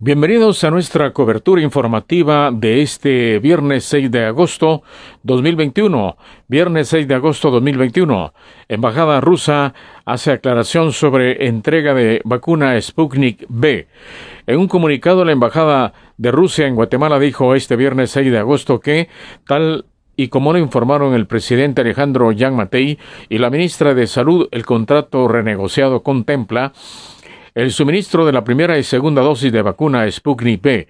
Bienvenidos a nuestra cobertura informativa de este viernes 6 de agosto 2021. Viernes 6 de agosto 2021. Embajada rusa hace aclaración sobre entrega de vacuna Sputnik B. En un comunicado, la Embajada de Rusia en Guatemala dijo este viernes 6 de agosto que, tal y como lo informaron el presidente Alejandro Yang Matei y la ministra de Salud, el contrato renegociado contempla el suministro de la primera y segunda dosis de vacuna Sputnik V.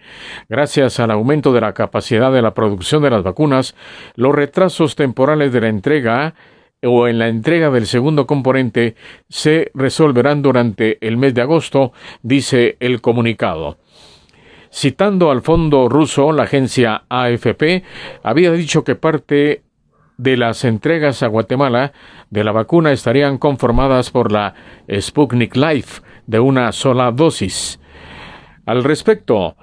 Gracias al aumento de la capacidad de la producción de las vacunas, los retrasos temporales de la entrega o en la entrega del segundo componente se resolverán durante el mes de agosto, dice el comunicado. Citando al fondo ruso, la agencia AFP había dicho que parte de las entregas a Guatemala de la vacuna estarían conformadas por la Sputnik Life, de una sola dosis. Al respecto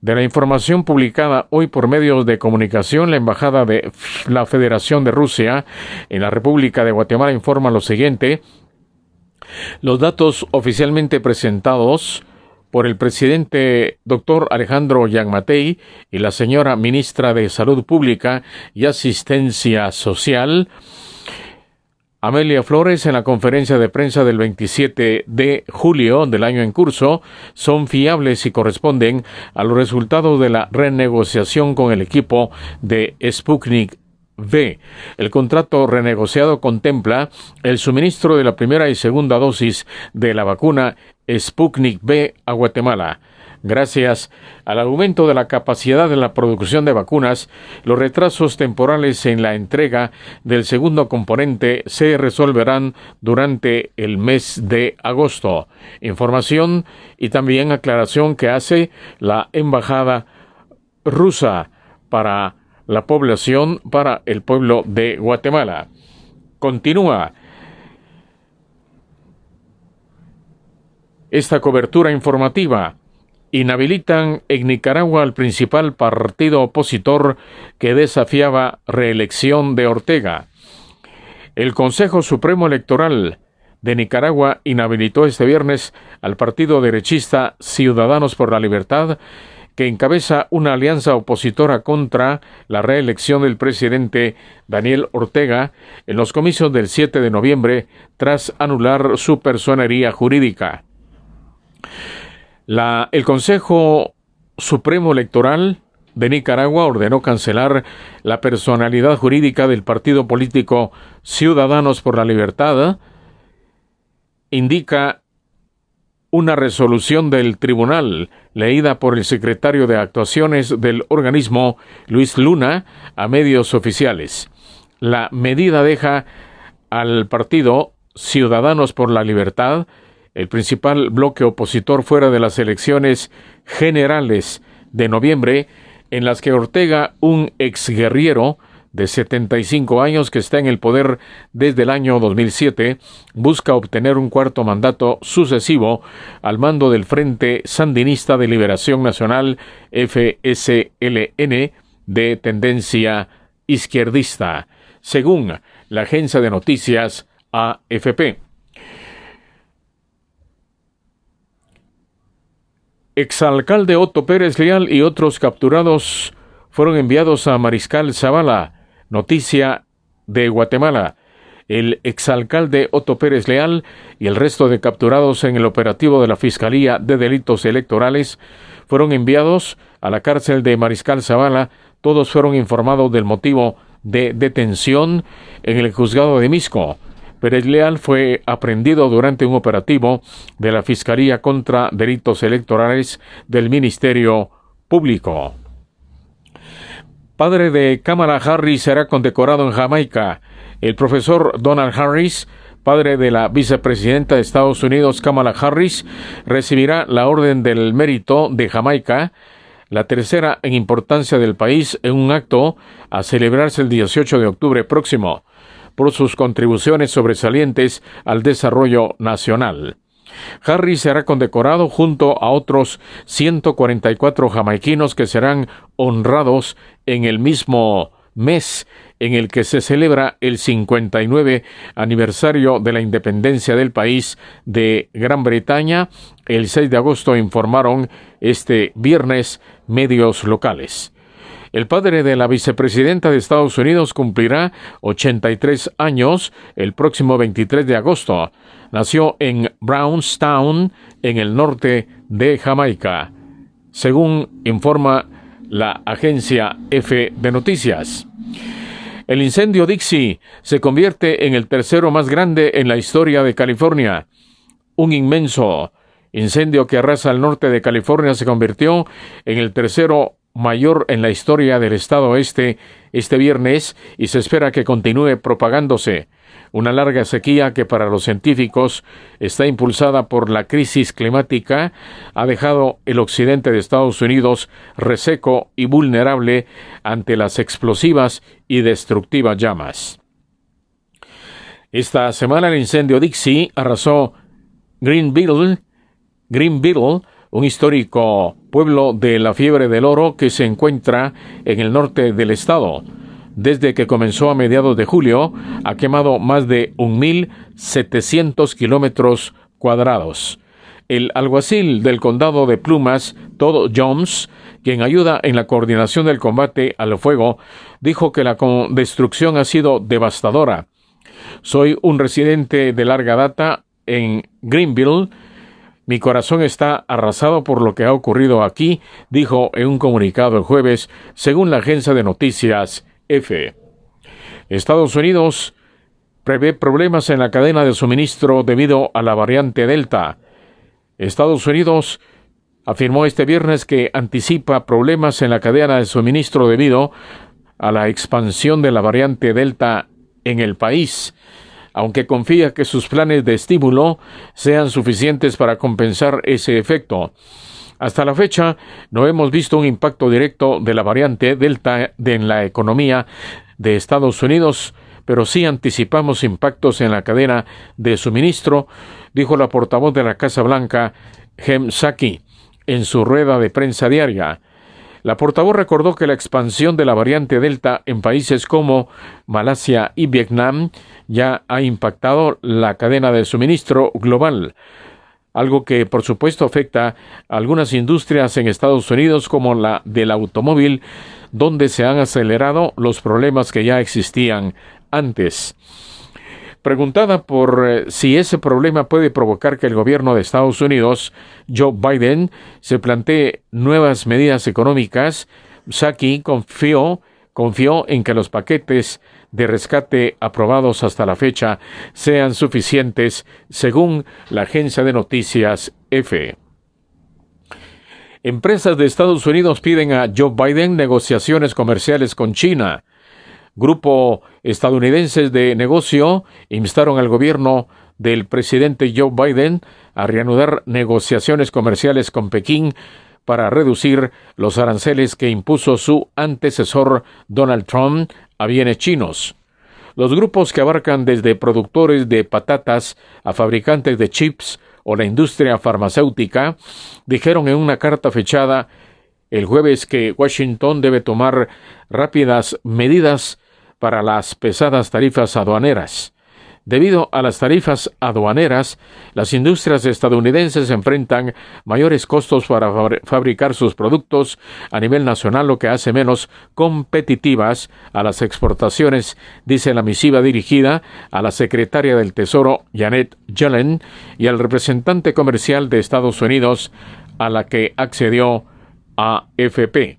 de la información publicada hoy por medios de comunicación, la Embajada de la Federación de Rusia en la República de Guatemala informa lo siguiente. Los datos oficialmente presentados por el presidente doctor Alejandro Yangmatei y la señora ministra de Salud Pública y Asistencia Social Amelia Flores en la conferencia de prensa del 27 de julio del año en curso son fiables y corresponden a los resultados de la renegociación con el equipo de Sputnik V. El contrato renegociado contempla el suministro de la primera y segunda dosis de la vacuna Sputnik V a Guatemala. Gracias al aumento de la capacidad de la producción de vacunas, los retrasos temporales en la entrega del segundo componente se resolverán durante el mes de agosto. Información y también aclaración que hace la Embajada rusa para la población, para el pueblo de Guatemala. Continúa esta cobertura informativa inhabilitan en Nicaragua al principal partido opositor que desafiaba reelección de Ortega. El Consejo Supremo Electoral de Nicaragua inhabilitó este viernes al partido derechista Ciudadanos por la Libertad, que encabeza una alianza opositora contra la reelección del presidente Daniel Ortega en los comicios del 7 de noviembre tras anular su personería jurídica el Consejo Supremo Electoral de Nicaragua ordenó cancelar la personalidad jurídica del partido político Ciudadanos por la Libertad, indica una resolución del tribunal leída por el secretario de actuaciones del organismo Luis Luna a medios oficiales. La medida deja al partido Ciudadanos por la Libertad el principal bloque opositor fuera de las elecciones generales de noviembre, en las que Ortega, un exguerrillero de 75 años que está en el poder desde el año 2007, busca obtener un cuarto mandato sucesivo al mando del Frente Sandinista de Liberación Nacional FSLN de tendencia izquierdista, según la agencia de noticias AFP. Exalcalde Otto Pérez Leal y otros capturados fueron enviados a Mariscal Zavala, noticia de Guatemala. El exalcalde Otto Pérez Leal y el resto de capturados en el operativo de la Fiscalía de Delitos Electorales fueron enviados a la cárcel de Mariscal Zavala. Todos fueron informados del motivo de detención en el juzgado de Misco. Pérez Leal fue aprendido durante un operativo de la Fiscalía contra Delitos Electorales del Ministerio Público. Padre de Kamala Harris será condecorado en Jamaica. El profesor Donald Harris, padre de la vicepresidenta de Estados Unidos Kamala Harris, recibirá la Orden del Mérito de Jamaica, la tercera en importancia del país, en un acto a celebrarse el 18 de octubre próximo por sus contribuciones sobresalientes al desarrollo nacional. Harry será condecorado junto a otros 144 jamaiquinos que serán honrados en el mismo mes en el que se celebra el 59 aniversario de la independencia del país de Gran Bretaña. El 6 de agosto informaron este viernes medios locales. El padre de la vicepresidenta de Estados Unidos cumplirá 83 años el próximo 23 de agosto. Nació en Brownstown, en el norte de Jamaica, según informa la agencia F de Noticias. El incendio Dixie se convierte en el tercero más grande en la historia de California. Un inmenso incendio que arrasa al norte de California se convirtió en el tercero mayor en la historia del estado oeste este viernes y se espera que continúe propagándose. Una larga sequía que para los científicos está impulsada por la crisis climática ha dejado el occidente de Estados Unidos reseco y vulnerable ante las explosivas y destructivas llamas. Esta semana el incendio Dixie arrasó Greenville, Greenville, un histórico pueblo de la fiebre del oro que se encuentra en el norte del estado. Desde que comenzó a mediados de julio, ha quemado más de 1.700 kilómetros cuadrados. El alguacil del condado de Plumas, Todd Jones, quien ayuda en la coordinación del combate al fuego, dijo que la destrucción ha sido devastadora. Soy un residente de larga data en Greenville, mi corazón está arrasado por lo que ha ocurrido aquí, dijo en un comunicado el jueves, según la agencia de noticias F. Estados Unidos prevé problemas en la cadena de suministro debido a la variante Delta. Estados Unidos afirmó este viernes que anticipa problemas en la cadena de suministro debido a la expansión de la variante Delta en el país aunque confía que sus planes de estímulo sean suficientes para compensar ese efecto. Hasta la fecha, no hemos visto un impacto directo de la variante Delta en la economía de Estados Unidos, pero sí anticipamos impactos en la cadena de suministro, dijo la portavoz de la Casa Blanca, Hem Saki, en su rueda de prensa diaria. La portavoz recordó que la expansión de la variante Delta en países como Malasia y Vietnam ya ha impactado la cadena de suministro global, algo que por supuesto afecta a algunas industrias en Estados Unidos como la del automóvil, donde se han acelerado los problemas que ya existían antes. Preguntada por eh, si ese problema puede provocar que el gobierno de Estados Unidos, Joe Biden, se plantee nuevas medidas económicas, Saki confió, confió en que los paquetes de rescate aprobados hasta la fecha sean suficientes, según la agencia de noticias EFE. Empresas de Estados Unidos piden a Joe Biden negociaciones comerciales con China grupo estadounidenses de negocio instaron al gobierno del presidente Joe Biden a reanudar negociaciones comerciales con Pekín para reducir los aranceles que impuso su antecesor Donald Trump a bienes chinos. Los grupos que abarcan desde productores de patatas a fabricantes de chips o la industria farmacéutica dijeron en una carta fechada el jueves que Washington debe tomar rápidas medidas para las pesadas tarifas aduaneras. Debido a las tarifas aduaneras, las industrias estadounidenses enfrentan mayores costos para fabricar sus productos a nivel nacional, lo que hace menos competitivas a las exportaciones, dice la misiva dirigida a la secretaria del Tesoro Janet Yellen y al representante comercial de Estados Unidos, a la que accedió AFP.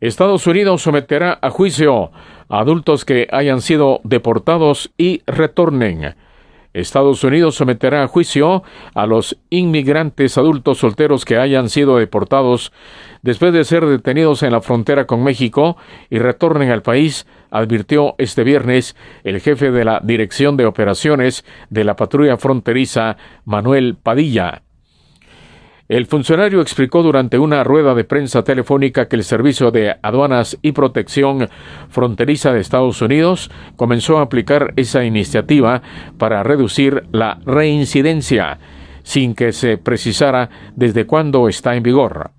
Estados Unidos someterá a juicio adultos que hayan sido deportados y retornen. Estados Unidos someterá a juicio a los inmigrantes adultos solteros que hayan sido deportados después de ser detenidos en la frontera con México y retornen al país, advirtió este viernes el jefe de la Dirección de Operaciones de la Patrulla Fronteriza, Manuel Padilla. El funcionario explicó durante una rueda de prensa telefónica que el Servicio de Aduanas y Protección Fronteriza de Estados Unidos comenzó a aplicar esa iniciativa para reducir la reincidencia, sin que se precisara desde cuándo está en vigor.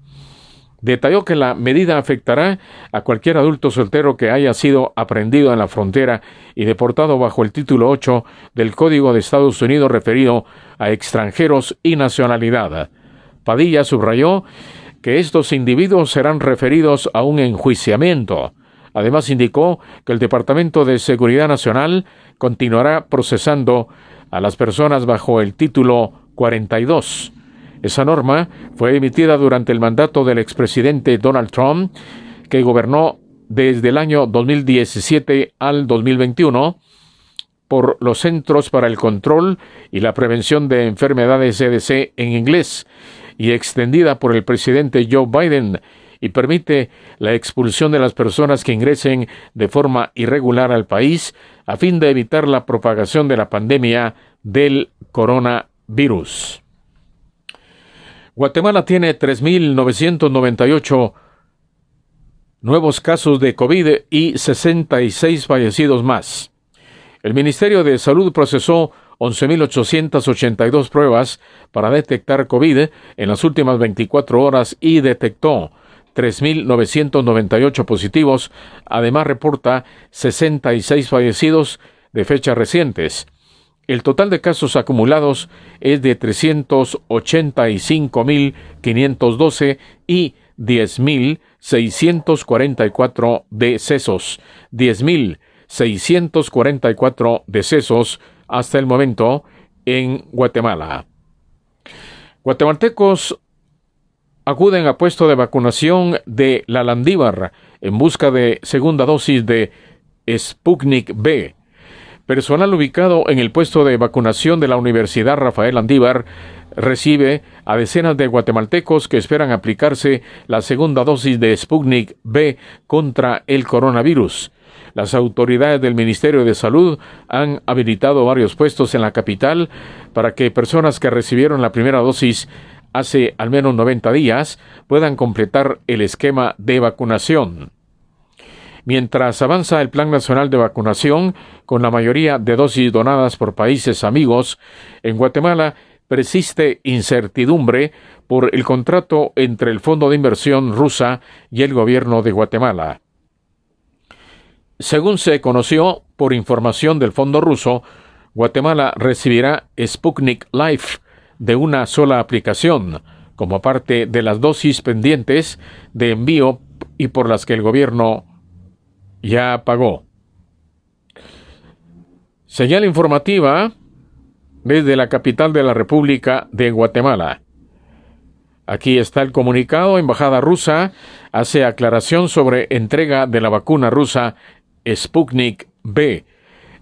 Detalló que la medida afectará a cualquier adulto soltero que haya sido aprendido en la frontera y deportado bajo el título 8 del Código de Estados Unidos referido a extranjeros y nacionalidad. Padilla subrayó que estos individuos serán referidos a un enjuiciamiento. Además indicó que el Departamento de Seguridad Nacional continuará procesando a las personas bajo el título 42 esa norma fue emitida durante el mandato del expresidente Donald Trump, que gobernó desde el año 2017 al 2021 por los Centros para el Control y la Prevención de Enfermedades CDC en inglés y extendida por el presidente Joe Biden y permite la expulsión de las personas que ingresen de forma irregular al país a fin de evitar la propagación de la pandemia del coronavirus. Guatemala tiene 3.998 nuevos casos de COVID y 66 fallecidos más. El Ministerio de Salud procesó 11.882 pruebas para detectar COVID en las últimas 24 horas y detectó 3.998 positivos. Además, reporta 66 fallecidos de fechas recientes. El total de casos acumulados es de 385.512 y 10.644 decesos. 10.644 decesos hasta el momento en Guatemala. Guatemaltecos acuden a puesto de vacunación de la Landívar en busca de segunda dosis de Sputnik B Personal ubicado en el puesto de vacunación de la Universidad Rafael Andívar recibe a decenas de guatemaltecos que esperan aplicarse la segunda dosis de Sputnik B contra el coronavirus. Las autoridades del Ministerio de Salud han habilitado varios puestos en la capital para que personas que recibieron la primera dosis hace al menos 90 días puedan completar el esquema de vacunación. Mientras avanza el Plan Nacional de Vacunación, con la mayoría de dosis donadas por países amigos, en Guatemala persiste incertidumbre por el contrato entre el Fondo de Inversión rusa y el gobierno de Guatemala. Según se conoció por información del Fondo ruso, Guatemala recibirá Sputnik Life de una sola aplicación, como parte de las dosis pendientes de envío y por las que el gobierno ya pagó. Señal informativa desde la capital de la República de Guatemala. Aquí está el comunicado. Embajada rusa hace aclaración sobre entrega de la vacuna rusa Sputnik B.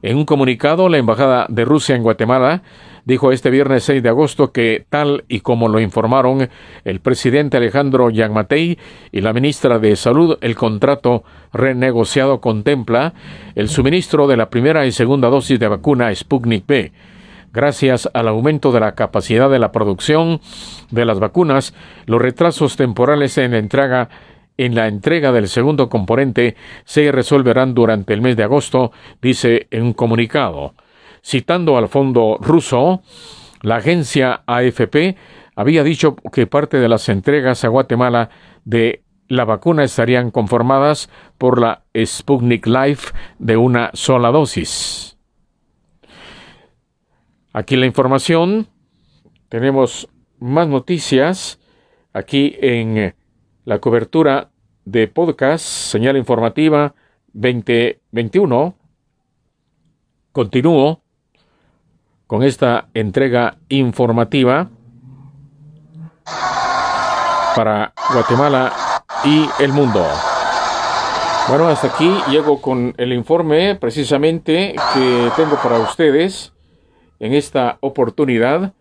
En un comunicado, la Embajada de Rusia en Guatemala dijo este viernes 6 de agosto que, tal y como lo informaron el presidente Alejandro Yagmatei y la ministra de Salud, el contrato renegociado contempla el suministro de la primera y segunda dosis de vacuna Sputnik B. Gracias al aumento de la capacidad de la producción de las vacunas, los retrasos temporales en la entrega en la entrega del segundo componente se resolverán durante el mes de agosto, dice en un comunicado. Citando al fondo ruso, la agencia AFP había dicho que parte de las entregas a Guatemala de la vacuna estarían conformadas por la Sputnik Life de una sola dosis. Aquí la información. Tenemos más noticias aquí en la cobertura de podcast Señal Informativa 2021. Continúo con esta entrega informativa para Guatemala y el mundo. Bueno, hasta aquí llego con el informe precisamente que tengo para ustedes en esta oportunidad,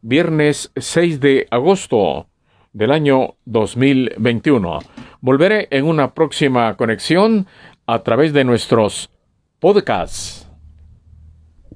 viernes 6 de agosto del año 2021. Volveré en una próxima conexión a través de nuestros podcasts.